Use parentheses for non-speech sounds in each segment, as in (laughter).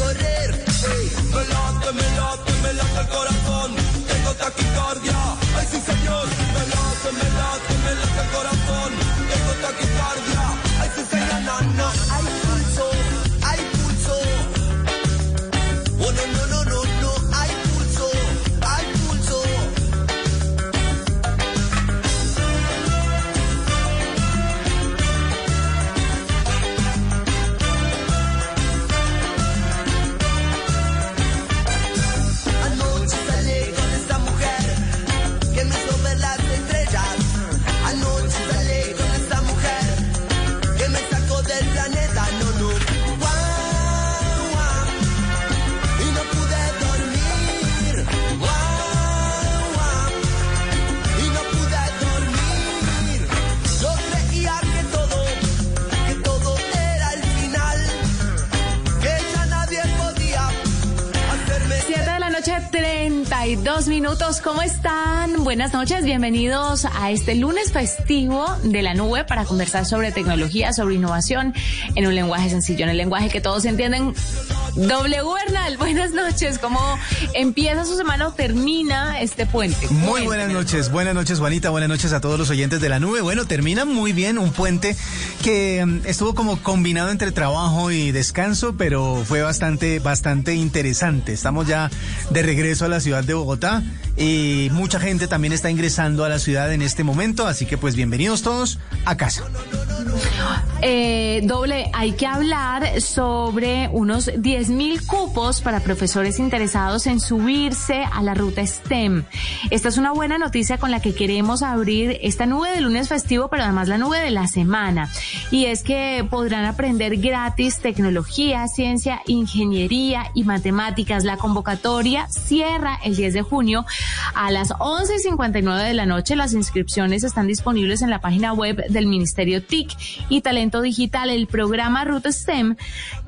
Minutos. ¿Cómo están? Buenas noches. Bienvenidos a este lunes festivo de la nube para conversar sobre tecnología, sobre innovación en un lenguaje sencillo, en el lenguaje que todos entienden. W Bernal, buenas noches. ¿Cómo empieza su semana o termina este puente? Muy buenas noches. Buenas noches, Juanita. Buenas noches a todos los oyentes de la nube. Bueno, termina muy bien un puente que mm, estuvo como combinado entre trabajo y descanso, pero fue bastante, bastante interesante. Estamos ya de regreso a la ciudad de Bogotá y mucha gente también está ingresando a la ciudad en este momento, así que pues bienvenidos todos a casa. Eh, doble, hay que hablar sobre unos 10 mil cupos para profesores interesados en subirse a la ruta STEM. Esta es una buena noticia con la que queremos abrir esta nube de lunes festivo, pero además la nube de la semana. Y es que podrán aprender gratis tecnología, ciencia, ingeniería y matemáticas. La convocatoria cierra el 10 de junio a las 11.59 de la noche. Las inscripciones están disponibles en la página web del Ministerio TIC y Talento Digital. El programa Ruta STEM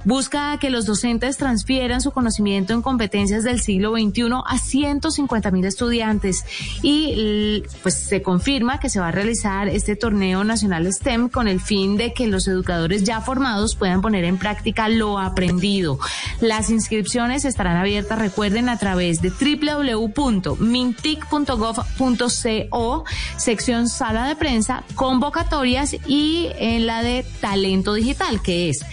busca que los docentes transfieran su conocimiento en competencias del siglo XXI a 150 mil estudiantes y pues se confirma que se va a realizar este torneo nacional STEM con el fin de que los educadores ya formados puedan poner en práctica lo aprendido. Las inscripciones estarán abiertas, recuerden, a través de www.mintic.gov.co, sección sala de prensa, convocatorias y en la de talento digital, que es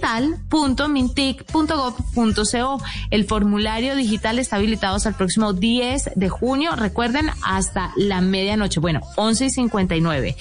talentodigital.mintic.gov.co. El formulario digital está habilitado hasta el próximo 10 de junio. Recuerden, hasta la medianoche. Bueno, 11 y 59.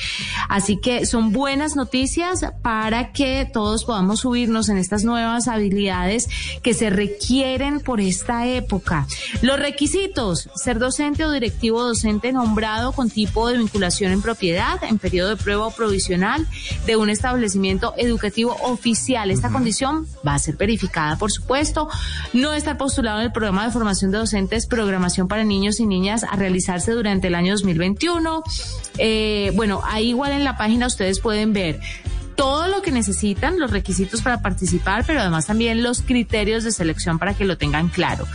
Así que son buenas noticias para que todos podamos subirnos en estas nuevas habilidades que se requieren por esta época. Los requisitos, ser docente o directivo docente nombrado con tipo de vinculación en propiedad en periodo de prueba o provisional de un establecimiento educativo oficial. Condición va a ser verificada, por supuesto. No estar postulado en el programa de formación de docentes, programación para niños y niñas a realizarse durante el año 2021. Eh, bueno, ahí igual en la página ustedes pueden ver todo lo que necesitan, los requisitos para participar, pero además también los criterios de selección para que lo tengan claro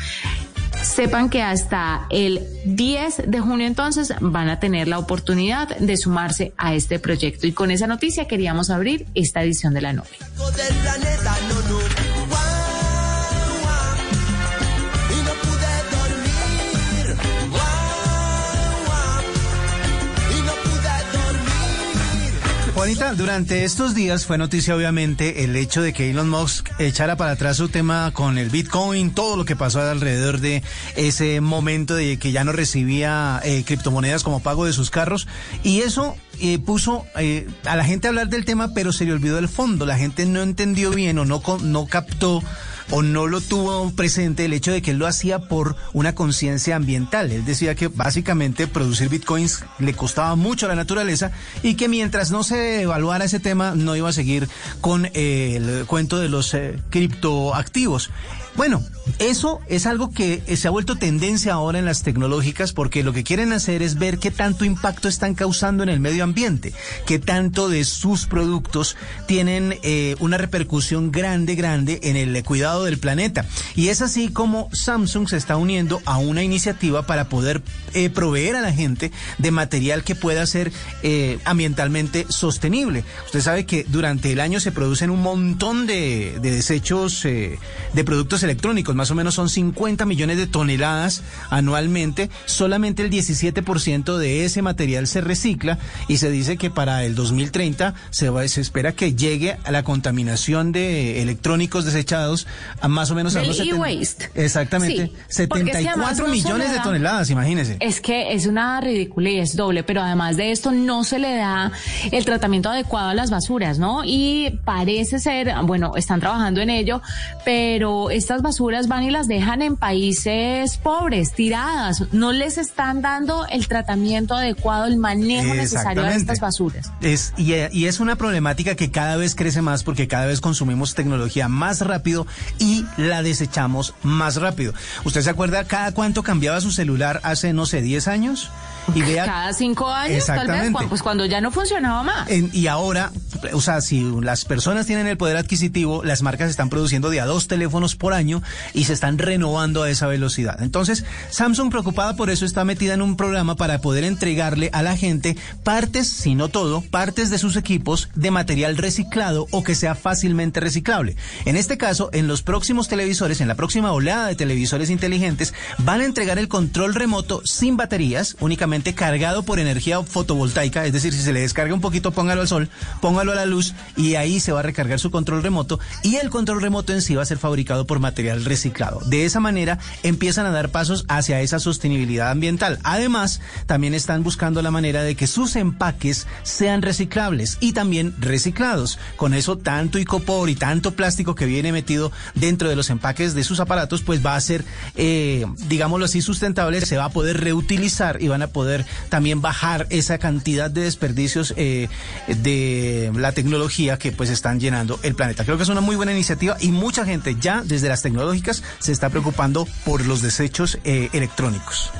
sepan que hasta el 10 de junio entonces van a tener la oportunidad de sumarse a este proyecto. Y con esa noticia queríamos abrir esta edición de la nube. Juanita, durante estos días fue noticia obviamente el hecho de que Elon Musk echara para atrás su tema con el Bitcoin, todo lo que pasó alrededor de ese momento de que ya no recibía eh, criptomonedas como pago de sus carros y eso eh, puso eh, a la gente a hablar del tema, pero se le olvidó el fondo. La gente no entendió bien o no, no captó o no lo tuvo presente el hecho de que él lo hacía por una conciencia ambiental. Él decía que básicamente producir bitcoins le costaba mucho a la naturaleza y que mientras no se evaluara ese tema no iba a seguir con eh, el cuento de los eh, criptoactivos. Bueno, eso es algo que se ha vuelto tendencia ahora en las tecnológicas porque lo que quieren hacer es ver qué tanto impacto están causando en el medio ambiente, qué tanto de sus productos tienen eh, una repercusión grande, grande en el cuidado del planeta. Y es así como Samsung se está uniendo a una iniciativa para poder eh, proveer a la gente de material que pueda ser eh, ambientalmente sostenible. Usted sabe que durante el año se producen un montón de, de desechos de productos electrónicos, más o menos son 50 millones de toneladas anualmente, solamente el 17% de ese material se recicla y se dice que para el 2030 se, va, se espera que llegue a la contaminación de electrónicos desechados a más o menos a los e-waste. Exactamente, 74 millones de toneladas, imagínese. Es que es una ridiculez doble, pero además de esto no se le da el tratamiento adecuado a las basuras, ¿no? Y parece ser, bueno, están trabajando en ello, pero esta basuras van y las dejan en países pobres, tiradas. No les están dando el tratamiento adecuado, el manejo necesario de estas basuras. Es, y, y es una problemática que cada vez crece más porque cada vez consumimos tecnología más rápido y la desechamos más rápido. ¿Usted se acuerda cada cuánto cambiaba su celular hace, no sé, 10 años? Y vea, Cada cinco años, tal vez, pues cuando ya no funcionaba más. y ahora, o sea, si las personas tienen el poder adquisitivo, las marcas están produciendo de a dos teléfonos por año y se están renovando a esa velocidad. Entonces, Samsung, preocupada por eso, está metida en un programa para poder entregarle a la gente partes, si no todo, partes de sus equipos de material reciclado o que sea fácilmente reciclable. En este caso, en los próximos televisores, en la próxima oleada de televisores inteligentes, van a entregar el control remoto sin baterías, únicamente cargado por energía fotovoltaica, es decir, si se le descarga un poquito, póngalo al sol, póngalo a la luz y ahí se va a recargar su control remoto y el control remoto en sí va a ser fabricado por material reciclado. De esa manera empiezan a dar pasos hacia esa sostenibilidad ambiental. Además, también están buscando la manera de que sus empaques sean reciclables y también reciclados. Con eso, tanto icopor y tanto plástico que viene metido dentro de los empaques de sus aparatos, pues va a ser, eh, digámoslo así, sustentable, se va a poder reutilizar y van a poder poder también bajar esa cantidad de desperdicios eh, de la tecnología que pues están llenando el planeta. Creo que es una muy buena iniciativa y mucha gente ya desde las tecnológicas se está preocupando por los desechos eh, electrónicos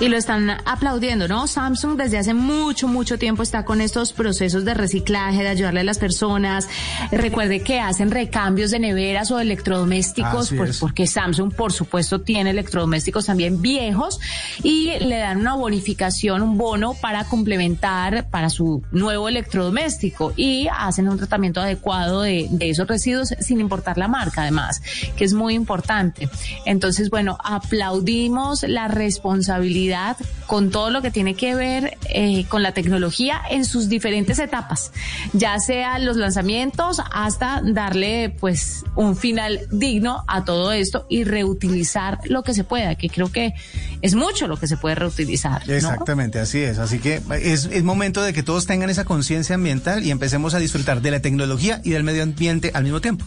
y lo están aplaudiendo, ¿no? Samsung desde hace mucho, mucho tiempo está con estos procesos de reciclaje, de ayudarle a las personas. Recuerde que hacen recambios de neveras o electrodomésticos, pues, porque Samsung, por supuesto, tiene electrodomésticos también viejos y le dan una bonificación, un bono para complementar para su nuevo electrodoméstico y hacen un tratamiento adecuado de, de esos residuos sin importar la marca, además, que es muy importante. Entonces, bueno, aplaudimos la responsabilidad con todo lo que tiene que ver eh, con la tecnología en sus diferentes etapas, ya sea los lanzamientos hasta darle pues un final digno a todo esto y reutilizar lo que se pueda, que creo que es mucho lo que se puede reutilizar. Exactamente, así es. Así que es, es momento de que todos tengan esa conciencia ambiental y empecemos a disfrutar de la tecnología y del medio ambiente al mismo tiempo.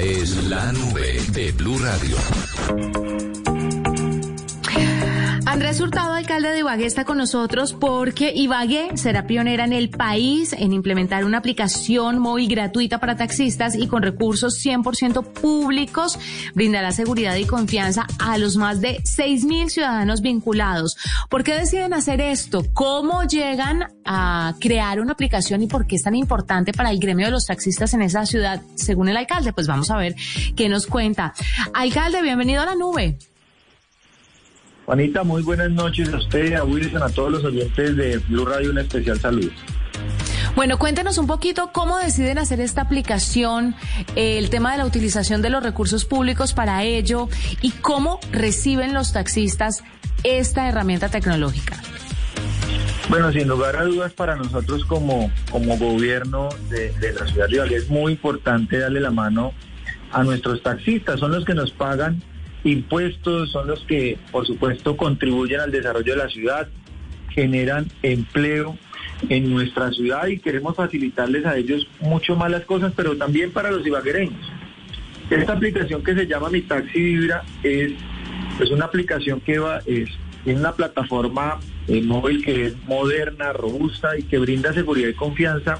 Es la nube de Blue Radio. Andrés Hurtado, alcalde de Ibagué, está con nosotros porque Ibagué será pionera en el país en implementar una aplicación móvil gratuita para taxistas y con recursos 100% públicos brindará seguridad y confianza a los más de 6.000 ciudadanos vinculados. ¿Por qué deciden hacer esto? ¿Cómo llegan a crear una aplicación y por qué es tan importante para el gremio de los taxistas en esa ciudad, según el alcalde? Pues vamos a ver qué nos cuenta. Alcalde, bienvenido a la nube. Juanita, muy buenas noches a usted, a Wilson, a todos los oyentes de Blue Radio, un especial saludo. Bueno, cuéntenos un poquito cómo deciden hacer esta aplicación, el tema de la utilización de los recursos públicos para ello y cómo reciben los taxistas esta herramienta tecnológica. Bueno, sin lugar a dudas para nosotros como, como gobierno de, la ciudad de Ibagué es muy importante darle la mano a nuestros taxistas, son los que nos pagan impuestos, son los que, por supuesto, contribuyen al desarrollo de la ciudad, generan empleo en nuestra ciudad y queremos facilitarles a ellos mucho más las cosas, pero también para los ibaguereños. Esta aplicación que se llama Mi Taxi Vibra es, es una aplicación que va, es, una plataforma eh, móvil que es moderna, robusta y que brinda seguridad y confianza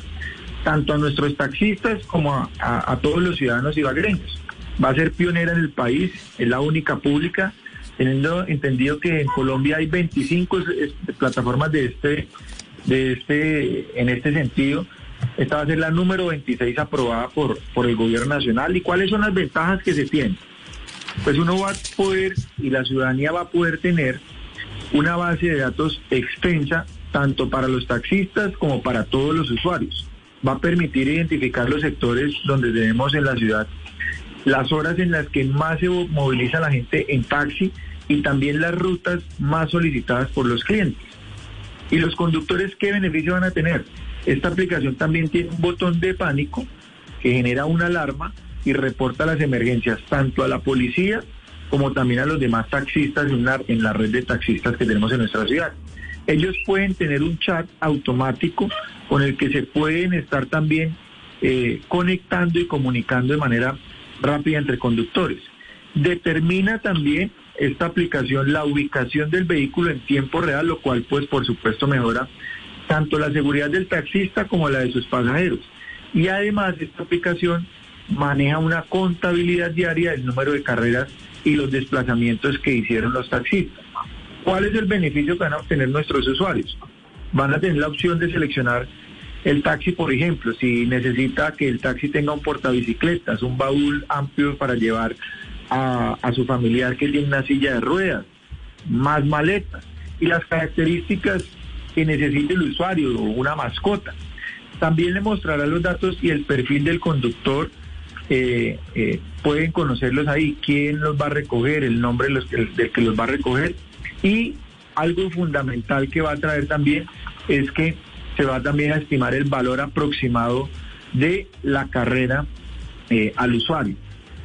tanto a nuestros taxistas como a, a todos los ciudadanos ibaguereños va a ser pionera en el país, es la única pública, teniendo entendido que en Colombia hay 25 plataformas de este, de este, en este sentido. Esta va a ser la número 26 aprobada por, por el gobierno nacional. ¿Y cuáles son las ventajas que se tienen? Pues uno va a poder, y la ciudadanía va a poder tener una base de datos extensa, tanto para los taxistas como para todos los usuarios. Va a permitir identificar los sectores donde tenemos en la ciudad las horas en las que más se moviliza la gente en taxi y también las rutas más solicitadas por los clientes. ¿Y los conductores qué beneficio van a tener? Esta aplicación también tiene un botón de pánico que genera una alarma y reporta las emergencias tanto a la policía como también a los demás taxistas en la, en la red de taxistas que tenemos en nuestra ciudad. Ellos pueden tener un chat automático con el que se pueden estar también eh, conectando y comunicando de manera rápida entre conductores. Determina también esta aplicación la ubicación del vehículo en tiempo real, lo cual pues por supuesto mejora tanto la seguridad del taxista como la de sus pasajeros. Y además esta aplicación maneja una contabilidad diaria del número de carreras y los desplazamientos que hicieron los taxistas. ¿Cuál es el beneficio que van a obtener nuestros usuarios? Van a tener la opción de seleccionar el taxi, por ejemplo, si necesita que el taxi tenga un portabicicletas, un baúl amplio para llevar a, su familiar que tiene una silla de ruedas, más maletas y las características que necesite el usuario o una mascota. También le mostrará los datos y el perfil del conductor. Eh, eh, pueden conocerlos ahí, quién los va a recoger, el nombre del que los va a recoger. Y algo fundamental que va a traer también es que se va también a estimar el valor aproximado de la carrera eh, al usuario.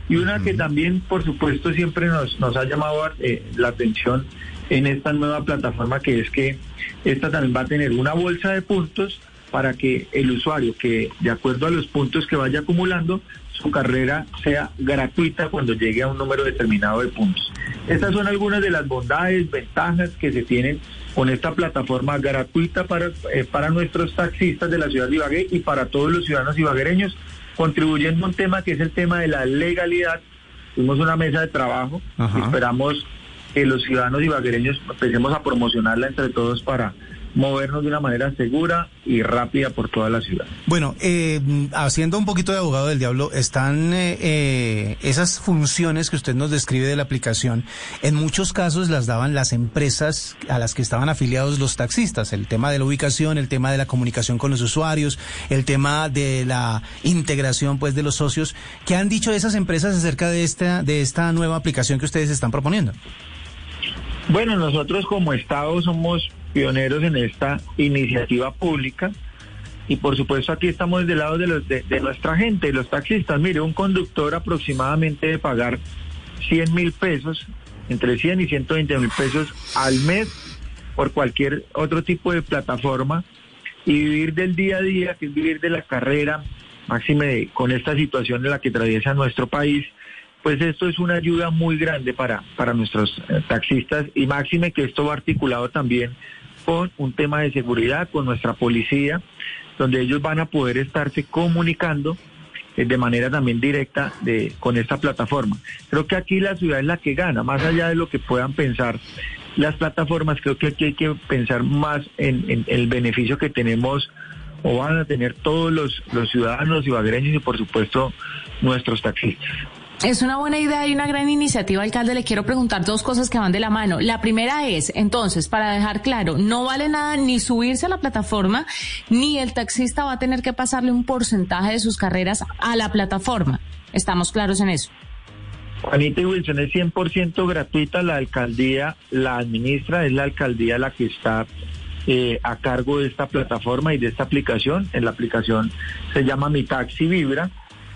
Y una que también, por supuesto, siempre nos, nos ha llamado eh, la atención en esta nueva plataforma, que es que esta también va a tener una bolsa de puntos para que el usuario, que de acuerdo a los puntos que vaya acumulando, su carrera sea gratuita cuando llegue a un número determinado de puntos. Estas son algunas de las bondades, ventajas que se tienen con esta plataforma gratuita para, eh, para nuestros taxistas de la ciudad de Ibagué y para todos los ciudadanos ibaguereños, contribuyendo a un tema que es el tema de la legalidad. Tuvimos una mesa de trabajo, esperamos que los ciudadanos ibaguereños empecemos a promocionarla entre todos para movernos de una manera segura y rápida por toda la ciudad. Bueno, eh, haciendo un poquito de abogado del diablo, están eh, eh, esas funciones que usted nos describe de la aplicación, en muchos casos las daban las empresas a las que estaban afiliados los taxistas, el tema de la ubicación, el tema de la comunicación con los usuarios, el tema de la integración pues de los socios. ¿Qué han dicho esas empresas acerca de esta, de esta nueva aplicación que ustedes están proponiendo? Bueno, nosotros como Estado somos pioneros en esta iniciativa pública. Y por supuesto aquí estamos del lado de, los, de, nuestra gente, los taxistas. Mire, un conductor aproximadamente de pagar 100 mil pesos, entre 100 y 120 mil pesos al mes por cualquier otro tipo de plataforma y vivir del día a día, que es vivir de la carrera, máxime con esta situación en la que atraviesa nuestro país, pues esto es una ayuda muy grande para, para nuestros eh, taxistas y máxime que esto va articulado también con un tema de seguridad, con nuestra policía, donde ellos van a poder estarse comunicando eh, de manera también directa de, con esta plataforma. Creo que aquí la ciudad es la que gana, más allá de lo que puedan pensar las plataformas, creo que aquí hay que pensar más en, el beneficio que tenemos o van a tener todos los, los ciudadanos y por supuesto nuestros taxistas. Es una buena idea y una gran iniciativa, alcalde. Le quiero preguntar dos cosas que van de la mano. La primera es, entonces, para dejar claro, no vale nada ni subirse a la plataforma, ni el taxista va a tener que pasarle un porcentaje de sus carreras a la plataforma. ¿Estamos claros en eso? Juanita y Wilson, es 100% gratuita. La alcaldía la administra, es la alcaldía la que está eh, a cargo de esta plataforma y de esta aplicación. En la aplicación se llama Mi Taxi Vibra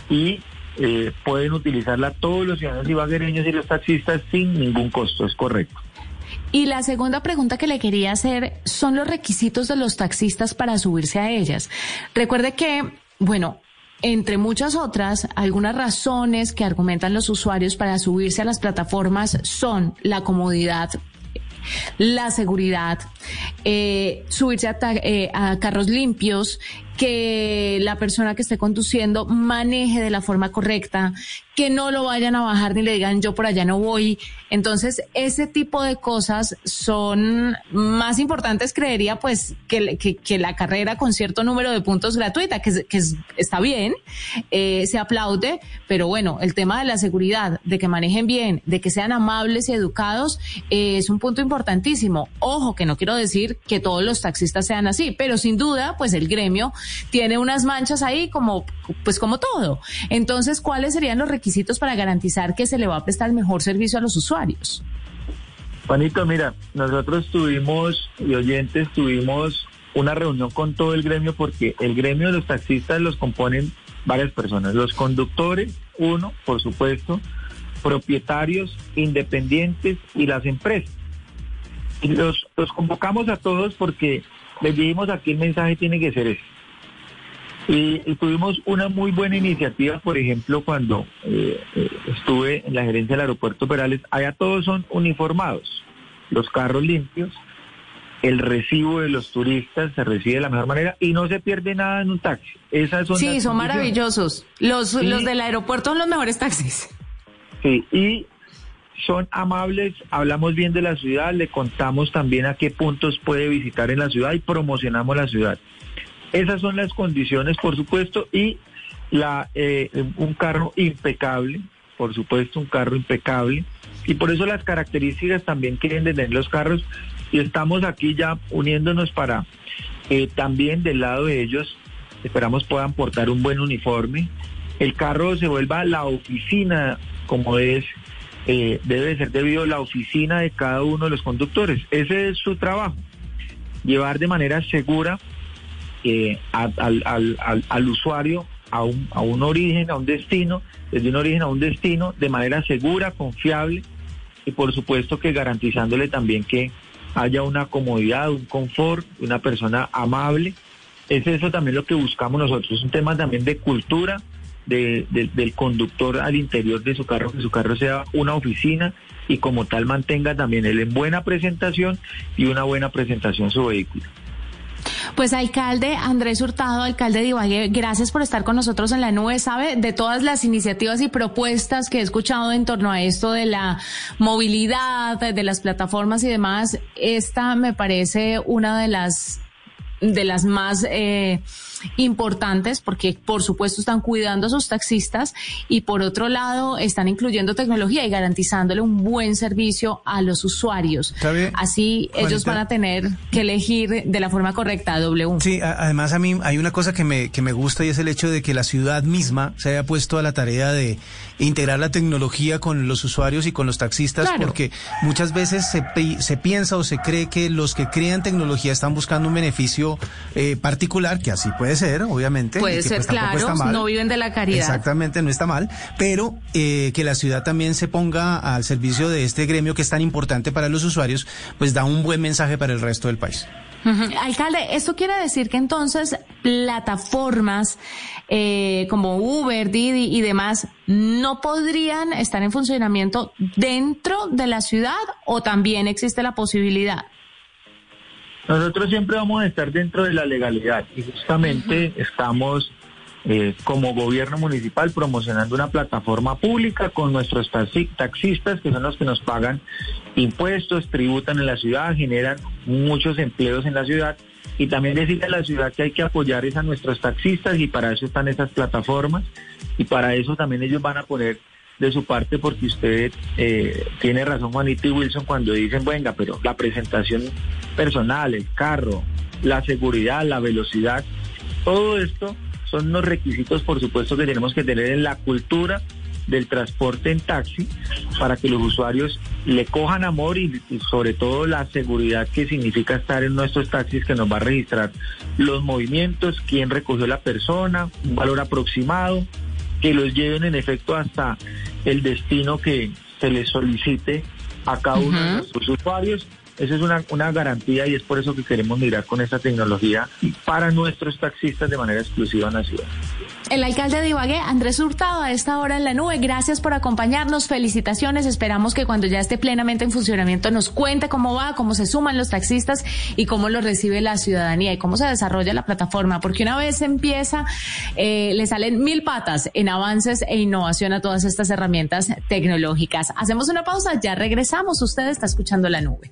y eh, pueden utilizarla todos los ciudadanos ibaguereños y los taxistas sin ningún costo, es correcto. Y la segunda pregunta que le quería hacer son los requisitos de los taxistas para subirse a ellas. Recuerde que, bueno, entre muchas otras, algunas razones que argumentan los usuarios para subirse a las plataformas son la comodidad la seguridad, eh, subirse a, eh, a, carros limpios, que la persona que esté conduciendo maneje de la forma correcta, que no lo vayan a bajar ni le digan yo por allá no voy. Entonces, ese tipo de cosas son más importantes, creería, pues, que, la carrera con cierto número de puntos gratuita, que, que está bien, eh, se aplaude, pero bueno, el tema de la seguridad, de que manejen bien, de que sean amables y educados, eh, es un punto importantísimo. Ojo, que no quiero decir que todos los taxistas sean así, pero sin duda, pues el gremio tiene unas manchas ahí como, pues como todo. Entonces, ¿cuáles serían los requisitos para garantizar que se le va a prestar el mejor servicio a los usuarios? Juanito, mira, nosotros tuvimos, y oyentes, tuvimos una reunión con todo el gremio porque el gremio de los taxistas los componen varias personas. Los conductores, uno, por supuesto, propietarios, independientes y las empresas. Los, convocamos a todos porque les dijimos aquí el mensaje tiene que ser ese. Y, tuvimos una muy buena iniciativa, por ejemplo, cuando eh, eh, estuve en la gerencia del aeropuerto Perales, allá todos son uniformados, los carros limpios, el recibo de los turistas se recibe de la mejor manera y no se pierde nada en un taxi. Esas son sí, son maravillosos. Los, los del aeropuerto son los mejores taxis. Sí, y son amables, hablamos bien de la ciudad, le contamos también a qué puntos puede visitar en la ciudad y promocionamos la ciudad. Esas son las condiciones, por supuesto, y eh, un carro impecable, por supuesto, un carro impecable. Y por eso las características también quieren tener los carros y estamos aquí ya uniéndonos para eh, también del lado de ellos, esperamos puedan portar un buen uniforme. El carro se vuelva la oficina, como es, eh, debe ser debido a la oficina de cada uno de los conductores. Ese es su trabajo, llevar de manera segura al, usuario a un, a un origen, a un destino, desde un origen a un destino, de manera segura, confiable y por supuesto que garantizándole también que haya una comodidad, un confort, una persona amable. Es eso también lo que buscamos nosotros, es un tema también de cultura de, del conductor al interior de su carro, que su carro sea una oficina y como tal mantenga también él en buena presentación y una buena presentación su vehículo. Pues alcalde Andrés Hurtado, alcalde de gracias por estar con nosotros en la nube. Sabe de todas las iniciativas y propuestas que he escuchado en torno a esto de la movilidad, de las plataformas y demás, esta me parece una de las de las más eh, importantes porque por supuesto están cuidando a sus taxistas y por otro lado están incluyendo tecnología y garantizándole un buen servicio a los usuarios. Así ellos van a tener que elegir de la forma correcta W. Sí, además a mí hay una cosa que me, que me gusta y es el hecho de que la ciudad misma se haya puesto a la tarea de integrar la tecnología con los usuarios y con los taxistas porque muchas veces se, se piensa o se cree que los que crean tecnología están buscando un beneficio eh, particular, que así puede Puede ser, obviamente. Puede ser, pues claro, no viven de la caridad. Exactamente, no está mal, pero eh, que la ciudad también se ponga al servicio de este gremio que es tan importante para los usuarios, pues da un buen mensaje para el resto del país. Alcalde, ¿esto quiere decir que entonces plataformas eh, como Uber, Didi y demás no podrían estar en funcionamiento dentro de la ciudad o también existe la posibilidad? Nosotros siempre vamos a estar dentro de la legalidad y justamente estamos eh, como gobierno municipal promocionando una plataforma pública con nuestros taxistas, que son los que nos pagan impuestos, tributan en la ciudad, generan muchos empleos en la ciudad. Y también decirle a la ciudad que hay que apoyar a nuestros taxistas y para eso están esas plataformas y para eso también ellos van a poner de su parte porque usted eh, tiene razón Juanito y Wilson cuando dicen, venga, pero la presentación personal, el carro, la seguridad, la velocidad, todo esto son unos requisitos, por supuesto, que tenemos que tener en la cultura del transporte en taxi para que los usuarios le cojan amor y, sobre todo la seguridad que significa estar en nuestros taxis que nos va a registrar los movimientos, quién recogió la persona, un valor aproximado, que los lleven en efecto hasta el destino que se les solicite a cada uno de nuestros usuarios esa es una, una garantía y es por eso que queremos mirar con esta tecnología para nuestros taxistas de manera exclusiva en la ciudad. El alcalde de Ibagué, Andrés Hurtado, a esta hora en la nube. Gracias por acompañarnos. Felicitaciones. Esperamos que cuando ya esté plenamente en funcionamiento nos cuente cómo va, cómo se suman los taxistas y cómo lo recibe la ciudadanía y cómo se desarrolla la plataforma. Porque una vez empieza, eh, le salen mil patas en avances e innovación a todas estas herramientas tecnológicas. Hacemos una pausa, ya regresamos. Usted está escuchando la nube.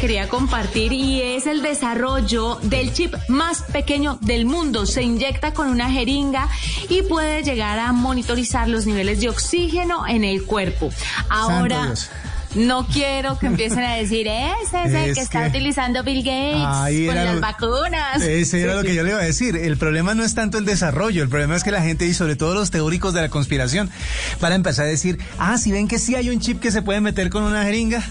Quería compartir y es el desarrollo del chip más pequeño del mundo. Se inyecta con una jeringa y puede llegar a monitorizar los niveles de oxígeno en el cuerpo. Ahora... No quiero que empiecen a decir, ese es el que está utilizando Bill Gates con las vacunas. Ese era lo que yo le iba a decir. El problema no es tanto el desarrollo, el problema es que la gente y sobre todo los teóricos de la conspiración van a empezar a decir, ah, si ven que sí hay un chip que se puede meter con una jeringa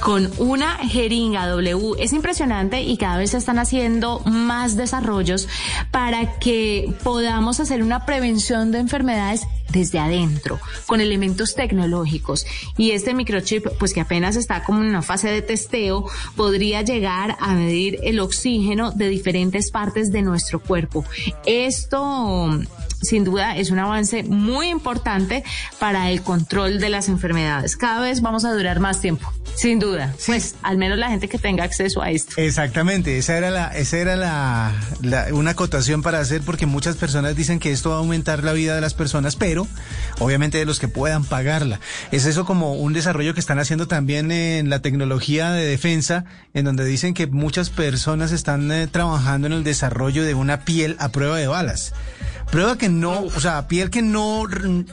con una jeringa W. Es impresionante y cada vez se están haciendo más desarrollos para que podamos hacer una prevención de enfermedades desde adentro, con elementos tecnológicos. Y este microchip, pues que apenas está como en una fase de testeo, podría llegar a medir el oxígeno de diferentes partes de nuestro cuerpo. Esto sin duda es un avance muy importante para el control de las enfermedades. Cada vez vamos a durar más tiempo. Sin duda, pues al menos la gente que tenga acceso a esto. Exactamente, esa era la, esa era la, una acotación para hacer porque muchas personas dicen que esto va a aumentar la vida de las personas, pero obviamente de los que puedan pagarla. Es eso como un desarrollo que están haciendo también en la tecnología de defensa, en donde dicen que muchas personas están eh, trabajando en el desarrollo de una piel a prueba de balas Prueba que no, o sea, piel que no,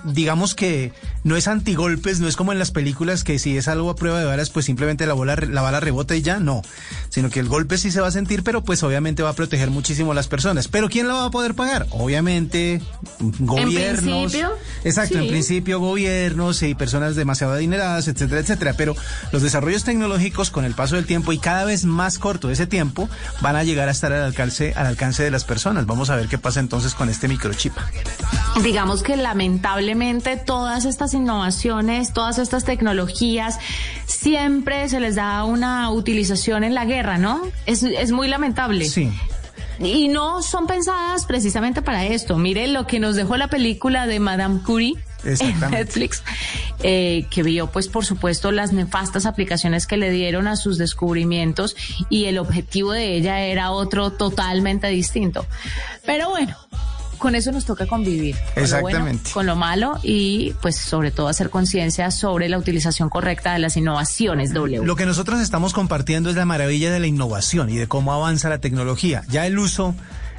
digamos que no es antigolpes, no es como en las películas que si es algo a prueba de balas, pues simplemente la, bola, la bala rebota y ya, no. Sino que el golpe sí se va a sentir, pero pues obviamente va a proteger muchísimo a las personas. Pero ¿quién la va a poder pagar? Obviamente, gobiernos. ¿En principio? Exacto, en principio gobiernos y personas demasiado adineradas, etcétera, etcétera. Pero los desarrollos tecnológicos con el paso del tiempo y cada vez más corto ese tiempo van a llegar a estar al alcance, al alcance de las personas. Vamos a ver qué pasa entonces con este microchip. Digamos que lamentablemente todas estas innovaciones, todas estas tecnologías, siempre se les da una utilización en la guerra, ¿no? Es, es muy lamentable. Sí. Y no son pensadas precisamente para esto. Mire lo que nos dejó la película de Madame Curie en Netflix, eh, que vio, pues, por supuesto, las nefastas aplicaciones que le dieron a sus descubrimientos y el objetivo de ella era otro totalmente distinto. Pero bueno, con eso nos toca convivir. Con Exactamente. Lo con lo malo y pues sobre todo hacer conciencia sobre la utilización correcta de las innovaciones W. Lo que nosotros estamos compartiendo es la maravilla de la innovación y de cómo avanza la tecnología. Ya el uso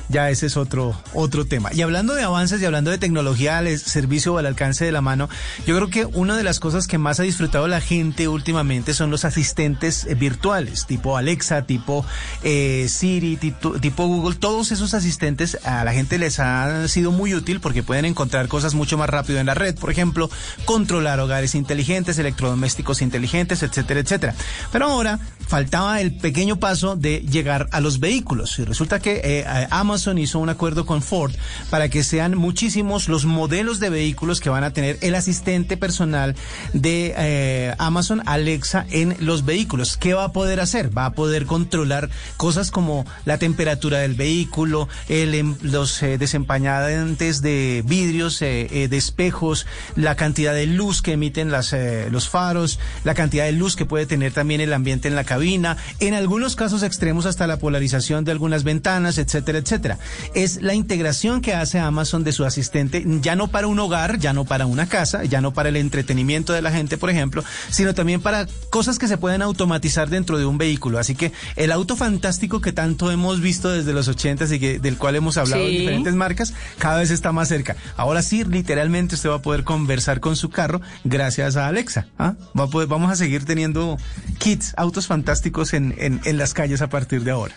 ya ese es otro, otro tema. Y hablando de avances y hablando de tecnología al servicio al alcance de la mano, yo creo que una de las cosas que más ha disfrutado la gente últimamente son los asistentes eh, virtuales, tipo Alexa, tipo eh, Siri, tipo, Google. Todos esos asistentes a la gente les ha sido muy útil porque pueden encontrar cosas mucho más rápido en la red, por ejemplo, controlar hogares inteligentes, electrodomésticos inteligentes, etcétera, etcétera. Pero ahora faltaba el pequeño paso de llegar a los vehículos. Y resulta que eh, Amazon Amazon hizo un acuerdo con Ford para que sean muchísimos los modelos de vehículos que van a tener el asistente personal de eh, Amazon Alexa en los vehículos. ¿Qué va a poder hacer? Va a poder controlar cosas como la temperatura del vehículo, el, em, los eh, desempañantes de vidrios, eh, de espejos, la cantidad de luz que emiten las, los faros, la cantidad de luz que puede tener también el ambiente en la cabina, en algunos casos extremos hasta la polarización de algunas ventanas, etcétera, etcétera. Es la integración que hace Amazon de su asistente, ya no para un hogar, ya no para una casa, ya no para el entretenimiento de la gente, por ejemplo, sino también para cosas que se pueden automatizar dentro de un vehículo. Así que el auto fantástico que tanto hemos visto desde los 80 y que, del cual hemos hablado en diferentes marcas, cada vez está más cerca. Ahora sí, literalmente usted va a poder conversar con su carro gracias a Alexa. ¿ah? Va a poder, vamos a seguir teniendo kits, autos fantásticos en, en, en las calles a partir de ahora.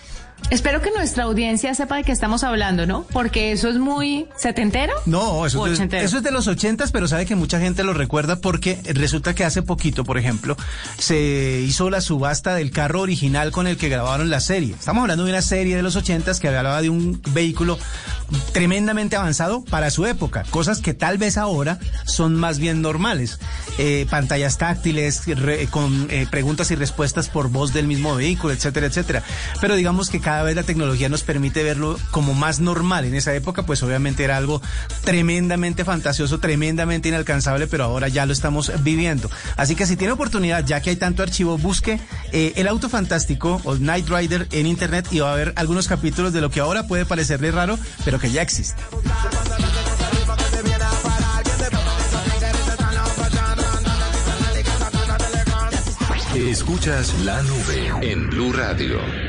Espero que nuestra audiencia sepa de qué estamos hablando, ¿no? Porque eso es muy setentero. No, eso, es de, eso es de los ochentas, pero sabe que mucha gente lo recuerda porque resulta que hace poquito, por ejemplo, se hizo la subasta del carro original con el que grabaron la serie. Estamos hablando de una serie de los ochentas que hablaba de un vehículo tremendamente avanzado para su época, cosas que tal vez ahora son más bien normales. Eh, pantallas táctiles, con eh, preguntas y respuestas por voz del mismo vehículo, etcétera, etcétera. Pero digamos que cada vez la tecnología nos permite verlo como más normal. En esa época, pues obviamente era algo tremendamente fantasioso, tremendamente inalcanzable, pero ahora ya lo estamos viviendo. Así que si tiene oportunidad, ya que hay tanto archivo, busque eh, El Auto Fantástico o Night Rider en internet y va a ver algunos capítulos de lo que ahora puede parecerle raro, pero que ya existe. Escuchas la nube en Blue Radio.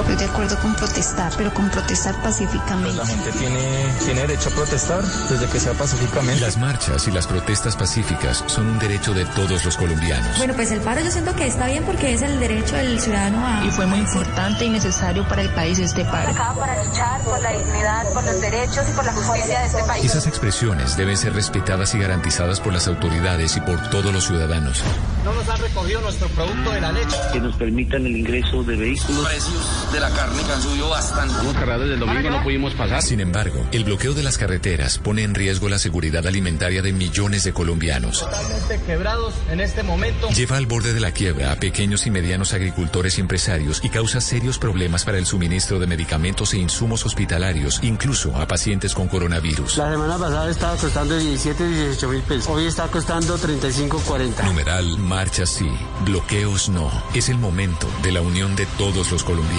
Estoy de acuerdo con protestar, pero con protestar pacíficamente. la gente tiene, tiene derecho a protestar desde que sea pacíficamente. Las marchas y las protestas pacíficas son un derecho de todos los colombianos. Bueno, pues el paro yo siento que está bien porque es el derecho del ciudadano a... Y fue muy importante y necesario para el país este paro. Acá para luchar por la dignidad, por los derechos y por la justicia de este país. Esas expresiones deben ser respetadas y garantizadas por las autoridades y por todos los ciudadanos. No nos han recogido nuestro producto de la leche. Que nos permitan el ingreso de vehículos. Precios de la carne que han subido bastante. desde el domingo no pudimos pasar. Sin embargo, el bloqueo de las carreteras pone en riesgo la seguridad alimentaria de millones de colombianos. Totalmente quebrados en este momento. Lleva al borde de la quiebra a pequeños y medianos agricultores y empresarios y causa serios problemas para el suministro de medicamentos e insumos hospitalarios, incluso a pacientes con coronavirus. La semana pasada estaba costando 17, 18 mil pesos. Hoy está costando 35, 40. Numeral, marcha sí, bloqueos no. Es el momento de la unión de todos los colombianos.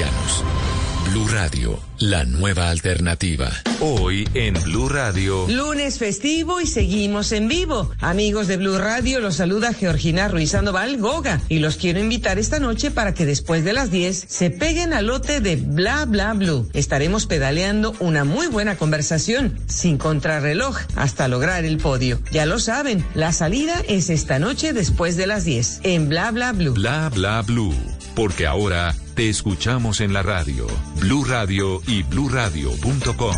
Blue Radio, la nueva alternativa. Hoy en Blue Radio. Lunes festivo y seguimos en vivo. Amigos de Blue Radio, los saluda Georgina Ruiz Sandoval Goga y los quiero invitar esta noche para que después de las 10 se peguen al lote de Bla Bla Blue. Estaremos pedaleando una muy buena conversación sin contrarreloj hasta lograr el podio. Ya lo saben, la salida es esta noche después de las 10 en Bla Bla Blue. Bla Bla Blue, porque ahora te escuchamos en la radio, Blue Radio y bluradio.com.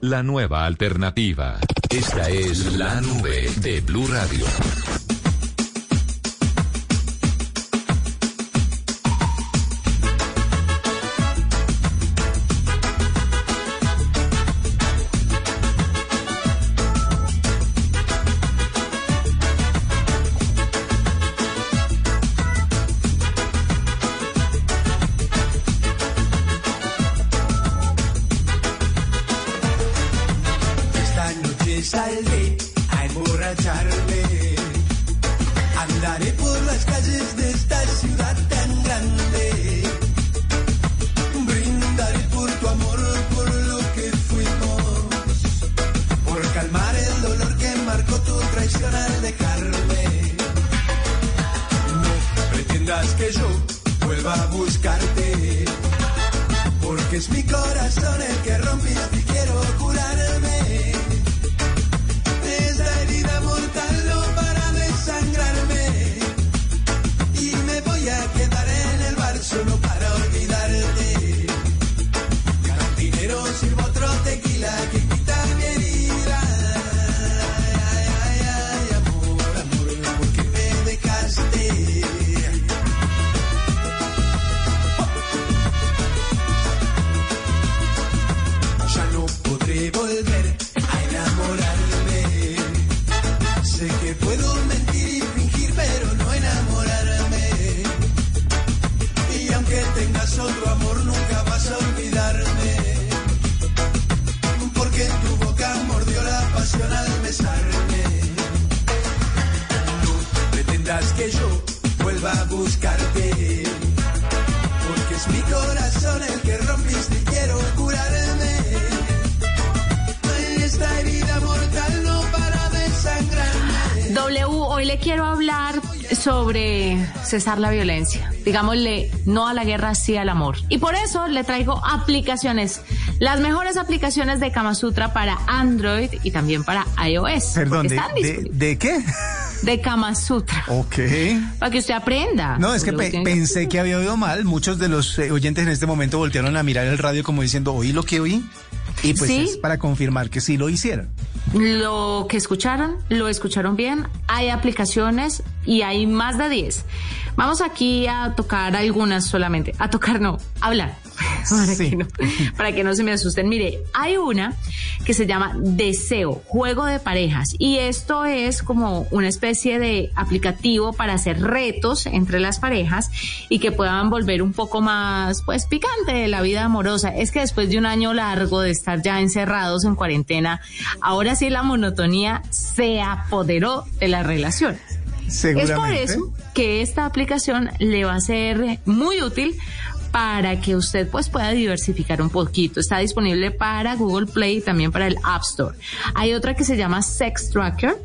La nueva alternativa. Esta es la nube de Blue Radio. Cesar la violencia. Digámosle no a la guerra, sí al amor. Y por eso le traigo aplicaciones, las mejores aplicaciones de Kama Sutra para Android y también para iOS. Perdón, ¿de, están de, de qué? de Kama Sutra. Ok. Para que usted aprenda. No, es que pe- pensé que había oído mal. Muchos de los eh, oyentes en este momento voltearon a mirar el radio como diciendo, ¿oí lo que oí? Y pues Sí. es para confirmar que sí lo hicieron. Lo que escucharon, lo escucharon bien. Hay aplicaciones y hay más de 10. Vamos aquí a tocar algunas solamente. A tocar no, hablar. (laughs) Para, Sí. que no, para que no se me asusten. Mire, hay una que se llama Deseo, juego de parejas. Y esto es como una especie de aplicativo para hacer retos entre las parejas y que puedan volver un poco más, pues, picante la vida amorosa. Es que después de un año largo de estar ya encerrados en cuarentena, ahora sí la monotonía se apoderó de la relación. Es por eso que esta aplicación le va a ser muy útil para que usted pues pueda diversificar un poquito. Está disponible para Google Play y también para el App Store. Hay otra que se llama Sex Tracker.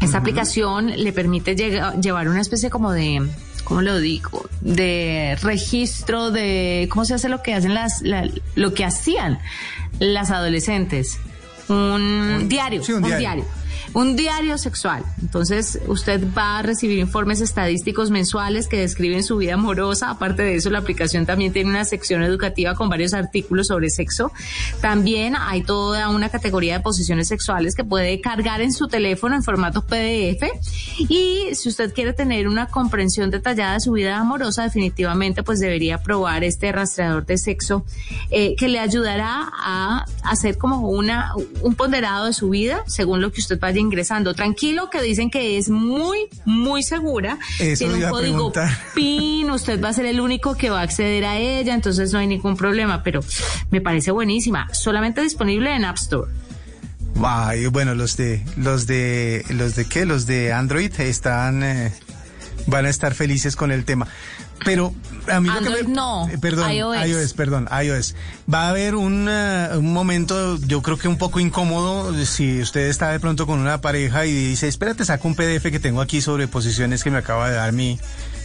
Esta aplicación le permite llega- llevar una especie como de ¿cómo lo digo? De registro de cómo se hace lo que hacen las la- lo que hacían las adolescentes. Un, diario, sí, un un diario. diario. Un diario sexual. Entonces, usted va a recibir informes estadísticos mensuales que describen su vida amorosa. Aparte de eso, la aplicación también tiene una sección educativa con varios artículos sobre sexo. También hay toda una categoría de posiciones sexuales que puede cargar en su teléfono en formato PDF. Y si usted quiere tener una comprensión detallada de su vida amorosa, definitivamente pues debería probar este rastreador de sexo eh, que le ayudará a hacer como una un ponderado de su vida según lo que usted vaya ingresando. Tranquilo que dicen que es muy, muy segura. Eso Tiene un código. PIN, usted va a ser el único que va a acceder a ella, entonces no hay ningún problema, pero me parece buenísima. Solamente disponible en App Store. Ay, bueno, los de, los de, los de qué, los de Android están, eh, van a estar felices con el tema. Pero a mí lo que me- no, eh, perdón, iOS. perdón, iOS. Va a haber un, eh, un momento, yo creo que un poco incómodo si usted está de pronto con una pareja y dice, espérate, saco un PDF que tengo aquí sobre posiciones que me acaba de dar mi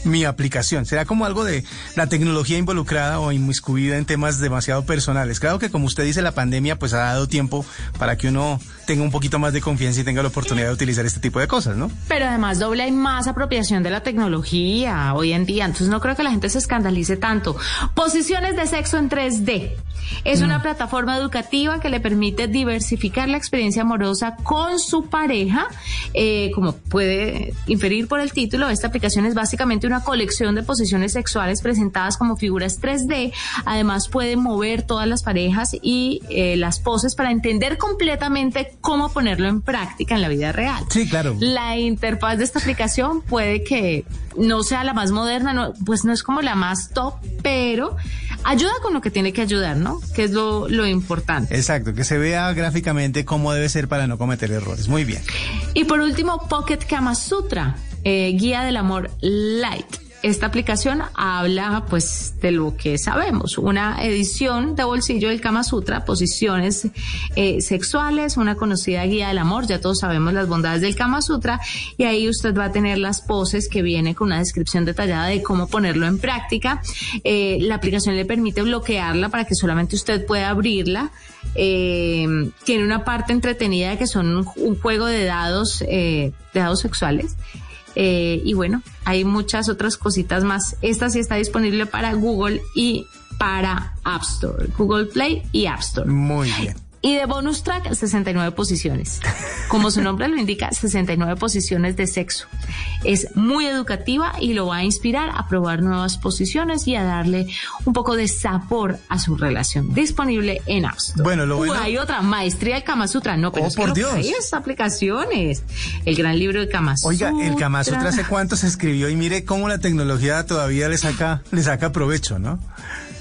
mi aplicación. Será como algo de la tecnología involucrada o inmiscuida en temas demasiado personales. Claro que como usted dice, la pandemia pues ha dado tiempo para que uno tenga un poquito más de confianza y tenga la oportunidad de utilizar este tipo de cosas, ¿no? Pero además doble hay más apropiación de la tecnología hoy en día, entonces no creo que la gente se escandalice tanto. Posiciones de sexo en 3D. Es una plataforma educativa que le permite diversificar la experiencia amorosa con su pareja. Eh, como puede inferir por el título, esta aplicación es básicamente una colección de posiciones sexuales presentadas como figuras 3D. Además puede mover todas las parejas y eh, las poses para entender completamente cómo ponerlo en práctica en la vida real. Sí, claro. La interfaz de esta aplicación puede que no sea la más moderna, no, pues no es como la más top, pero ayuda con lo que tiene que ayudar, ¿no? Que es lo, lo importante. Exacto, que se vea gráficamente cómo debe ser para no cometer errores. Muy bien. Y por último, Pocket Kama Sutra, eh, guía del amor light. Esta aplicación habla pues de lo que sabemos, una edición de bolsillo del Kama Sutra, posiciones eh, sexuales, una conocida guía del amor, ya todos sabemos las bondades del Kama Sutra y ahí usted va a tener las poses que viene con una descripción detallada de cómo ponerlo en práctica. Eh, la aplicación le permite bloquearla para que solamente usted pueda abrirla. Eh, tiene una parte entretenida que son un, juego de dados, eh, de dados sexuales. Eh, y bueno, hay muchas otras cositas más. Esta sí está disponible para Google y para App Store, Google Play y App Store. Muy bien. Y de bonus track, 69 posiciones. Como su nombre lo indica, 69 posiciones de sexo. Es muy educativa y lo va a inspirar a probar nuevas posiciones y a darle un poco de sabor a su relación. Disponible en App Store. Bueno, lo Uy, bueno- hay otra, Maestría del Kama Sutra. No, pero Oh, es que por Dios. hay es aplicaciones. El gran libro de Kama Sutra. Oiga, el Kama Sutra hace cuánto se escribió y mire cómo la tecnología todavía le saca, le saca provecho, ¿no?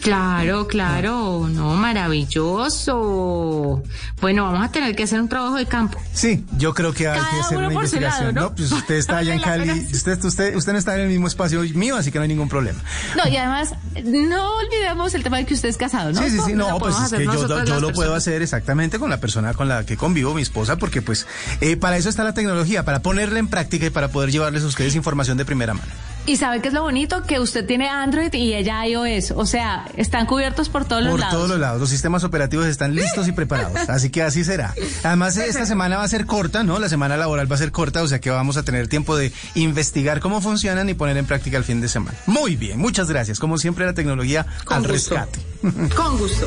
Claro, claro, no, maravilloso. Bueno, vamos a tener que hacer un trabajo de campo. Sí, yo creo que hay Cada que hacer una investigación. lado, ¿no? pues usted está allá en (laughs) Cali, usted, usted, usted no está en el mismo espacio mío, así que no hay ningún problema. No, y además, no olvidemos el tema de que usted es casado, ¿no? Sí, sí, sí, Lo no, pues es que yo, lo puedo hacer exactamente con la persona con la que convivo, mi esposa, porque pues eh, para eso está la tecnología, para ponerla en práctica y para poder llevarles a ustedes información de primera mano. Y sabe que es lo bonito que usted tiene Android y ella iOS, o sea, están cubiertos por todos los Por lados. todos los lados, los sistemas operativos están listos y (laughs) preparados, así que así será. Además, esta semana va a ser corta, ¿no? La semana laboral va a ser corta, o sea que vamos a tener tiempo de investigar cómo funcionan y poner en práctica el fin de semana. Muy bien, muchas gracias. Como siempre, la tecnología Con al gusto. rescate. Con gusto.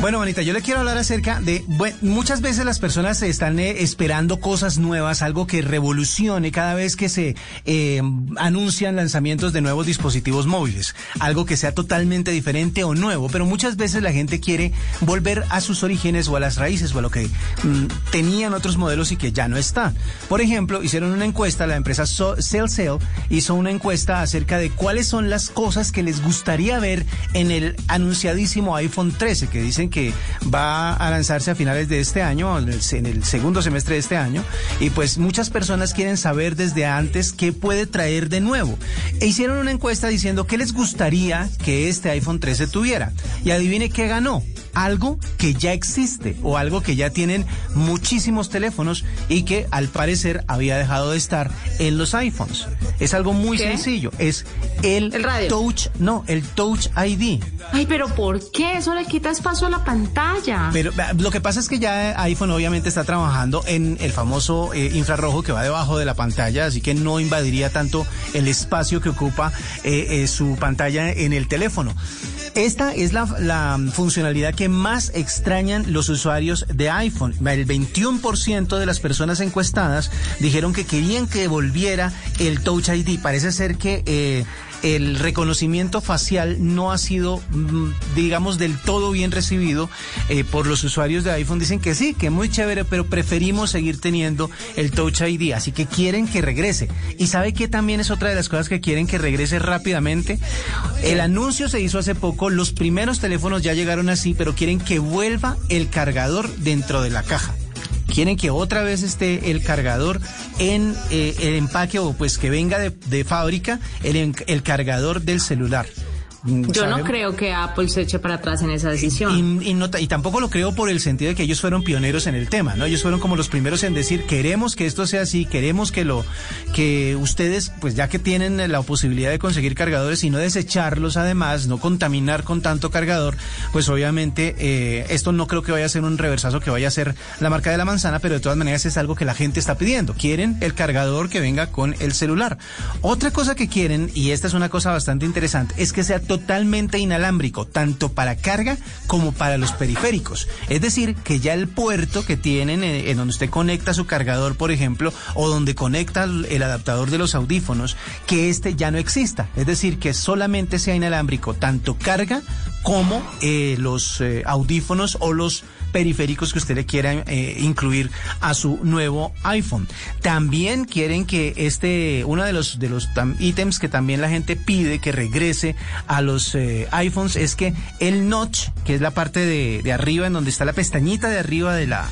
Bueno, Bonita, yo le quiero hablar acerca de, bueno, muchas veces las personas están eh, esperando cosas nuevas, algo que revolucione cada vez que se eh, anuncian lanzamientos de nuevos dispositivos móviles, algo que sea totalmente diferente o nuevo, pero muchas veces la gente quiere volver a sus orígenes o a las raíces o a lo que mm, tenían otros modelos y que ya no están. Por ejemplo, hicieron una encuesta, la empresa So- CellCell hizo una encuesta acerca de cuáles son las cosas que les gustaría ver en el anunciadísimo iPhone 13, que dicen que va a lanzarse a finales de este año, en el, en el segundo semestre de este año, y pues muchas personas quieren saber desde antes qué puede traer de nuevo. E hicieron una encuesta diciendo qué les gustaría que este iPhone 13 tuviera. Y adivine qué ganó algo que ya existe o algo que ya tienen muchísimos teléfonos y que al parecer había dejado de estar en los iPhones. Es algo muy ¿Qué? sencillo, es el, El radio. Touch, no, el Touch ID. Ay, pero ¿por qué? Eso le quita espacio a la pantalla. Pero lo que pasa es que ya iPhone obviamente está trabajando en el famoso eh, infrarrojo que va debajo de la pantalla, así que no invadiría tanto el espacio que ocupa eh, eh, su pantalla en el teléfono. Esta es la, la funcionalidad que más extrañan los usuarios de iPhone. El 21% de las personas encuestadas dijeron que querían que volviera el Touch ID. Parece ser que eh, el reconocimiento facial no ha sido, mm, digamos, del todo bien recibido eh, por los usuarios de iPhone. Dicen que sí, que muy chévere, pero preferimos seguir teniendo el Touch ID, así que quieren que regrese. Y sabe que también es otra de las cosas que quieren que regrese rápidamente. El anuncio se hizo hace poco, los primeros teléfonos ya llegaron así, pero quieren que vuelva el cargador dentro de la caja. Quieren que otra vez esté el cargador en eh, el empaque o pues que venga de, fábrica el cargador del celular. Yo no creo que Apple se eche para atrás en esa decisión. Y, y, tampoco lo creo por el sentido de que ellos fueron pioneros en el tema, ¿no? Ellos fueron como los primeros en decir, queremos que esto sea así, queremos que lo, que ustedes, pues ya que tienen la posibilidad de conseguir cargadores y no desecharlos además, no contaminar con tanto cargador, pues obviamente eh, esto no creo que vaya a ser un reversazo que vaya a ser la marca de la manzana, pero de todas maneras es algo que la gente está pidiendo. Quieren el cargador que venga con el celular. Otra cosa que quieren, y esta es una cosa bastante interesante, es que sea totalmente inalámbrico, tanto para carga como para los periféricos. Es decir, que ya el puerto que tienen en, en donde usted conecta su cargador, por ejemplo, o donde conecta el adaptador de los audífonos, que este ya no exista. Es decir, que solamente sea inalámbrico, tanto carga como eh, los eh, audífonos o los periféricos que usted le quiera eh, incluir a su nuevo iPhone. También quieren que este, uno de los, de los ítems que también la gente pide que regrese a los eh, iPhones es que el notch, que es la parte de, de, arriba, en donde está la pestañita de arriba de la,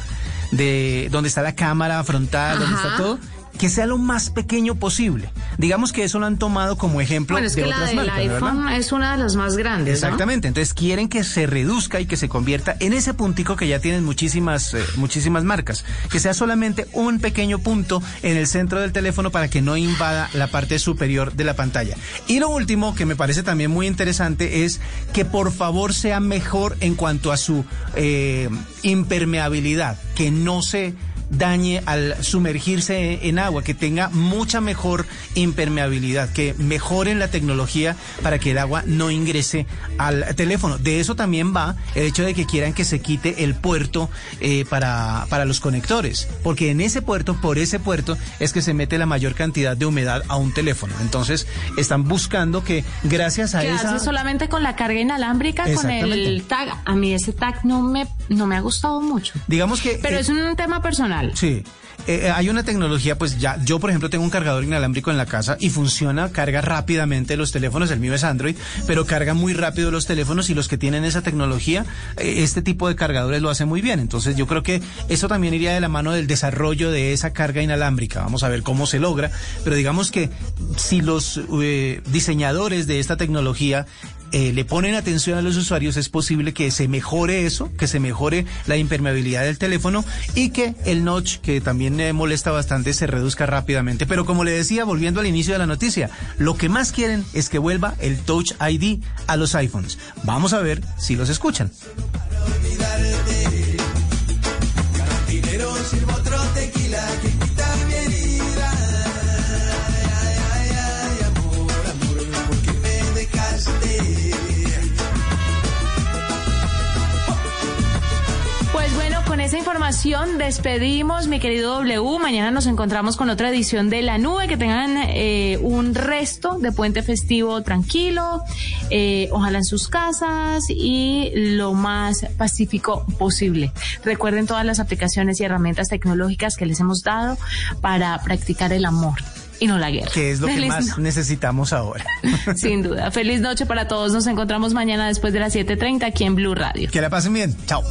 de donde está la cámara frontal, Ajá. donde está todo, que sea lo más pequeño posible. Digamos que eso lo han tomado como ejemplo bueno, es de que otras la del iPhone ¿verdad? es una de las más grandes. Exactamente, entonces quieren que se reduzca y que se convierta en ese puntico que ya tienen muchísimas, eh, muchísimas marcas, que sea solamente un pequeño punto en el centro del teléfono para que no invada la parte superior de la pantalla. Y lo último que me parece también muy interesante es que por favor sea mejor en cuanto a su eh, impermeabilidad, que no se dañe al sumergirse en agua, que tenga mucha mejor impermeabilidad, que mejoren la tecnología para que el agua no ingrese al teléfono. De eso también va el hecho de que quieran que se quite el puerto eh, para, para los conectores, porque en ese puerto, por ese puerto, es que se mete la mayor cantidad de humedad a un teléfono. Entonces, están buscando que gracias a ¿Qué esa... hace solamente con la carga inalámbrica, con el tag? A mí ese tag no me, no me ha gustado mucho. Digamos que... Pero eh, es un tema personal. Sí. Eh, hay una tecnología, pues ya, yo por ejemplo tengo un cargador inalámbrico en la casa y funciona, carga rápidamente los teléfonos, el mío es Android, pero carga muy rápido los teléfonos y los que tienen esa tecnología, eh, este tipo de cargadores lo hace muy bien. Entonces yo creo que eso también iría de la mano del desarrollo de esa carga inalámbrica. Vamos a ver cómo se logra, pero digamos que si los eh, diseñadores de esta tecnología eh, le ponen atención a los usuarios, es posible que se mejore eso, que se mejore la impermeabilidad del teléfono y que el notch, que también eh, molesta bastante, se reduzca rápidamente. Pero como le decía, volviendo al inicio de la noticia, lo que más quieren es que vuelva el Touch ID a los iPhones. Vamos a ver si los escuchan. Esa información despedimos, mi querido W. Mañana nos encontramos con otra edición de La Nube. Que tengan eh, un resto de puente festivo tranquilo, eh, ojalá en sus casas y lo más pacífico posible. Recuerden todas las aplicaciones y herramientas tecnológicas que les hemos dado para practicar el amor y no la guerra. Que es lo Feliz que más no- necesitamos ahora. (laughs) Sin duda. Feliz noche para todos. Nos encontramos mañana después de las 7.30 aquí en Blue Radio. Que la pasen bien. Chao.